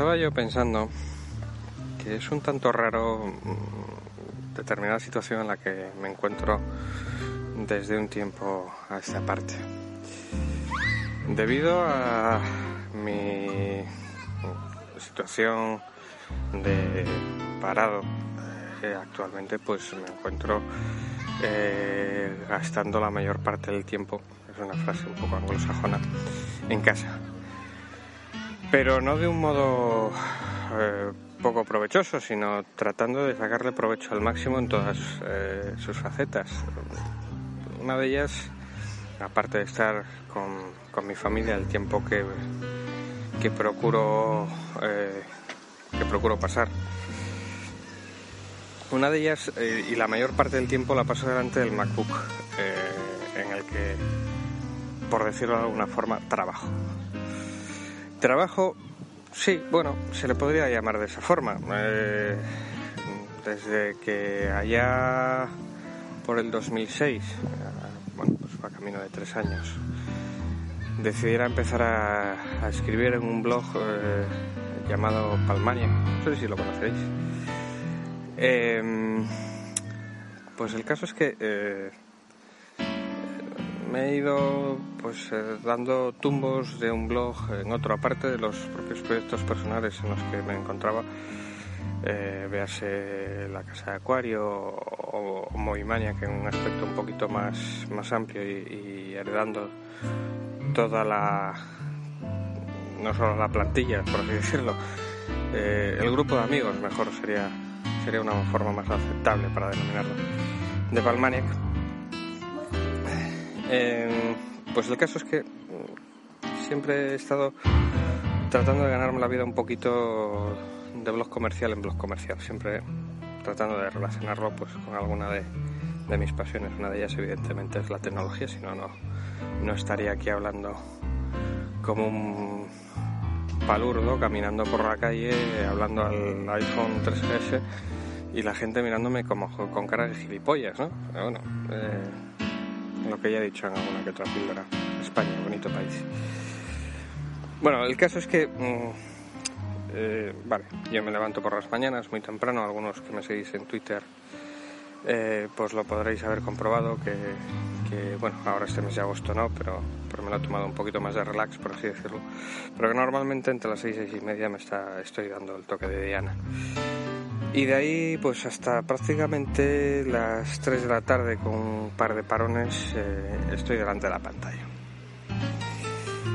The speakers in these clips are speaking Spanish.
estaba yo pensando que es un tanto raro mm, determinada situación en la que me encuentro desde un tiempo a esta parte. Debido a mi situación de parado, eh, actualmente pues me encuentro eh, gastando la mayor parte del tiempo, es una frase un poco anglosajona, en casa. Pero no de un modo eh, poco provechoso, sino tratando de sacarle provecho al máximo en todas sus facetas. Una de ellas, aparte de estar con, con mi familia el tiempo que, que procuro que procuro pasar una de ellas, eh, y la mayor parte del tiempo la paso delante del MacBook, eh, en el que, por decirlo de alguna forma, trabajo. Trabajo, sí, bueno, se le podría llamar de esa forma. Eh, desde que allá por el 2006, bueno, pues va camino de tres años, decidiera empezar a, escribir en un blog llamado Palmania. No sé si lo conoceréis Em, pues el caso es que eh, me he ido pues eh, dando tumbos de un blog en otro aparte de los propios proyectos personales en los que me encontraba eh, véase la casa de acuario o, o Movimania que en un aspecto un poquito más, más amplio y, heredando toda la no solo la plantilla por así decirlo el grupo de amigos mejor sería sería una forma más aceptable para denominarlo, de Palmaniac. Eh, pues el caso es que siempre he estado tratando de ganarme la vida un poquito de blog comercial en blog comercial, siempre tratando de relacionarlo pues con alguna de, mis pasiones. Una de ellas evidentemente es la tecnología, si no, no estaría aquí hablando como un palurdo caminando por la calle hablando al iPhone 3GS y la gente mirándome como con cara de gilipollas, ¿no? Bueno, eh, lo que ya he dicho en alguna que otra píldora. España, bonito país. Bueno, el caso es que, mm, eh, vale, yo me levanto por las mañanas muy temprano, algunos que me seguís en Twitter, eh, pues lo podréis haber comprobado que, bueno, ahora este mes de agosto no, pero, pero me lo he tomado un poquito más de relax, por así decirlo, pero que normalmente entre las seis, seis y media me está, estoy dando el toque de Diana. Y de ahí, pues hasta prácticamente las 3 de la tarde, con un par de parones, eh, estoy delante de la pantalla.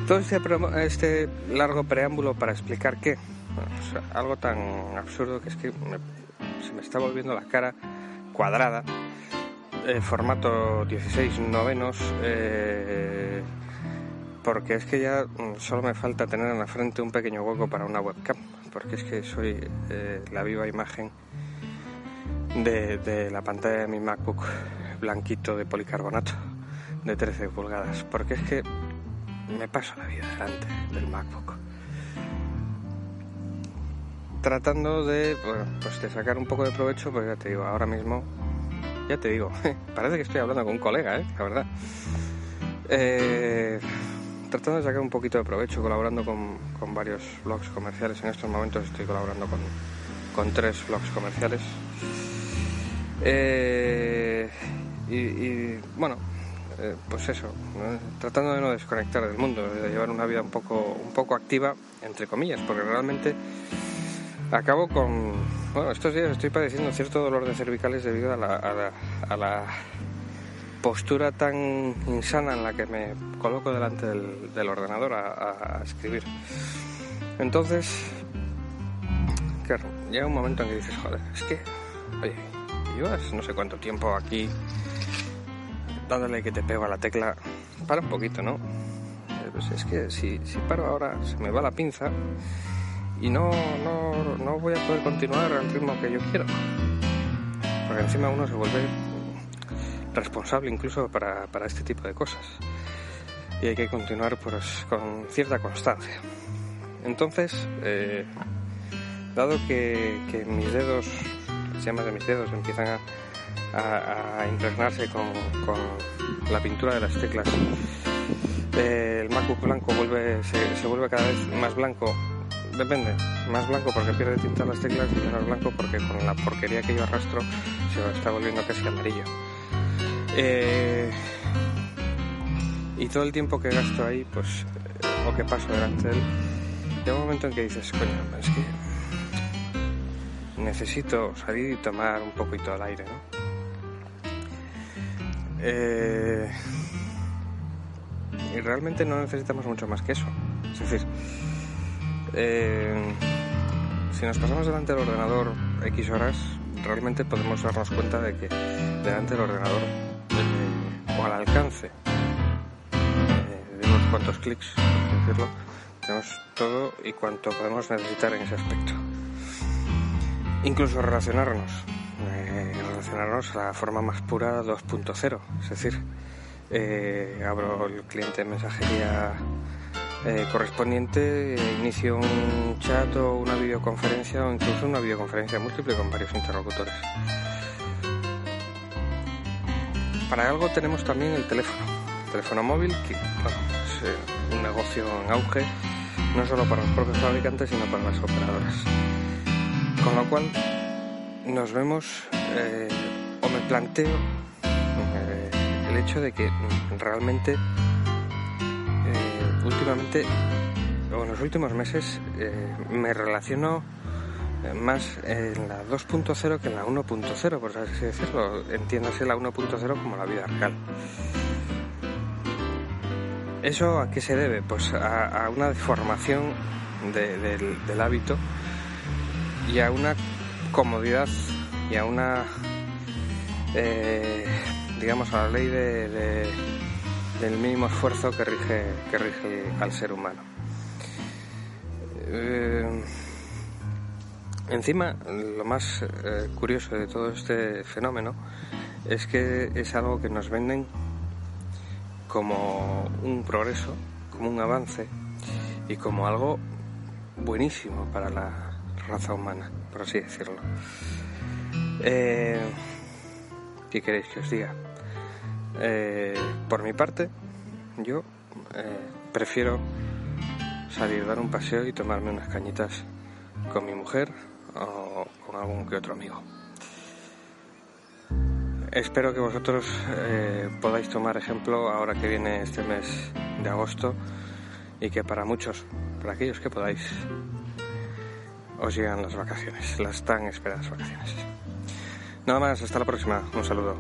Todo este, este largo preámbulo para explicar qué. Algo tan absurdo que es que se me está volviendo la cara cuadrada, eh, formato 16 novenos, eh, porque es que ya mm, solo me falta tener en la frente un pequeño hueco para una webcam porque es que soy eh, la viva imagen de, la pantalla de mi MacBook blanquito de policarbonato de 13 pulgadas, porque es que me paso la vida delante del MacBook. Tratando de, pues de sacar un poco de provecho, pues ya te digo, ahora mismo, ya te digo, parece que estoy hablando con un colega, ¿eh? la verdad. Eh, tratando de sacar un poquito de provecho, colaborando con, con varios blogs comerciales. En estos momentos estoy colaborando con, con tres blogs comerciales. Eh, y, bueno, eh, pues eso, tratando de no desconectar del mundo, de llevar una vida un poco, un poco activa, entre comillas, porque realmente acabo con. Bueno, estos días estoy padeciendo cierto dolor de cervicales debido a la, a la, a la postura tan insana en la que me coloco delante del, ordenador a, escribir. Entonces, claro, llega un momento en que dices, joder, es que, oye, llevas no sé cuánto tiempo aquí dándole que te pego a la tecla, para un poquito, ¿no? Eh, pues es que si, si paro ahora se me va la pinza y no, no, no voy a poder continuar al ritmo que yo quiero. Porque encima uno se vuelve responsable incluso para, para este tipo de cosas. Y hay que continuar pues, con cierta constancia. Entonces, eh, dado que, mis dedos, las llamas de mis dedos empiezan a, impregnarse con, con, la pintura de las teclas, eh, el MacBook blanco vuelve, se, vuelve cada vez más blanco depende. Más blanco porque pierde tinta las teclas y menos blanco porque con la porquería que yo arrastro se está volviendo casi amarillo. Eh, y todo el tiempo que gasto ahí, pues, eh, o que paso delante de él, llega un momento en que dices, coño, es que necesito salir y tomar un poquito al aire, ¿no? Eh, y realmente no necesitamos mucho más que eso. Es decir, eh, si nos pasamos delante del ordenador X horas, realmente podemos darnos cuenta de que delante del ordenador o al alcance cuantos clics, por decirlo, tenemos todo y cuanto podemos necesitar en ese aspecto. Incluso relacionarnos, eh, relacionarnos a la forma más pura 2.0, es decir, eh, abro el cliente de mensajería eh, correspondiente, inicio un chat o una videoconferencia o incluso una videoconferencia múltiple con varios interlocutores. Para algo tenemos también el teléfono, el teléfono móvil que un negocio en auge, no solo para los propios fabricantes, sino para las operadoras. Con lo cual, nos vemos, eh, o me planteo eh, el hecho de que realmente, eh, últimamente, o en los últimos meses, me relaciono más en la 2.0 que en la 1.0, por así decirlo. Entiéndase la 1.0 como la vida real. ¿Eso a qué se debe? Pues a, una deformación del, hábito y a una comodidad y a una, eh, digamos, a la ley del mínimo esfuerzo que rige, que rige al ser humano. Eh, encima, lo más eh, curioso de todo este fenómeno es que es algo que nos venden como un progreso, como un avance y como algo buenísimo para la raza humana, por así decirlo. Eh, ¿Qué queréis que os diga? Eh, por mi parte, yo prefiero salir dar un paseo y tomarme unas cañitas con mi mujer o con algún que otro amigo. Espero que vosotros eh, podáis tomar ejemplo ahora que viene este mes de agosto y que para muchos, para aquellos que podáis, os llegan las vacaciones, las tan esperadas vacaciones. Nada más, hasta la próxima. Un saludo.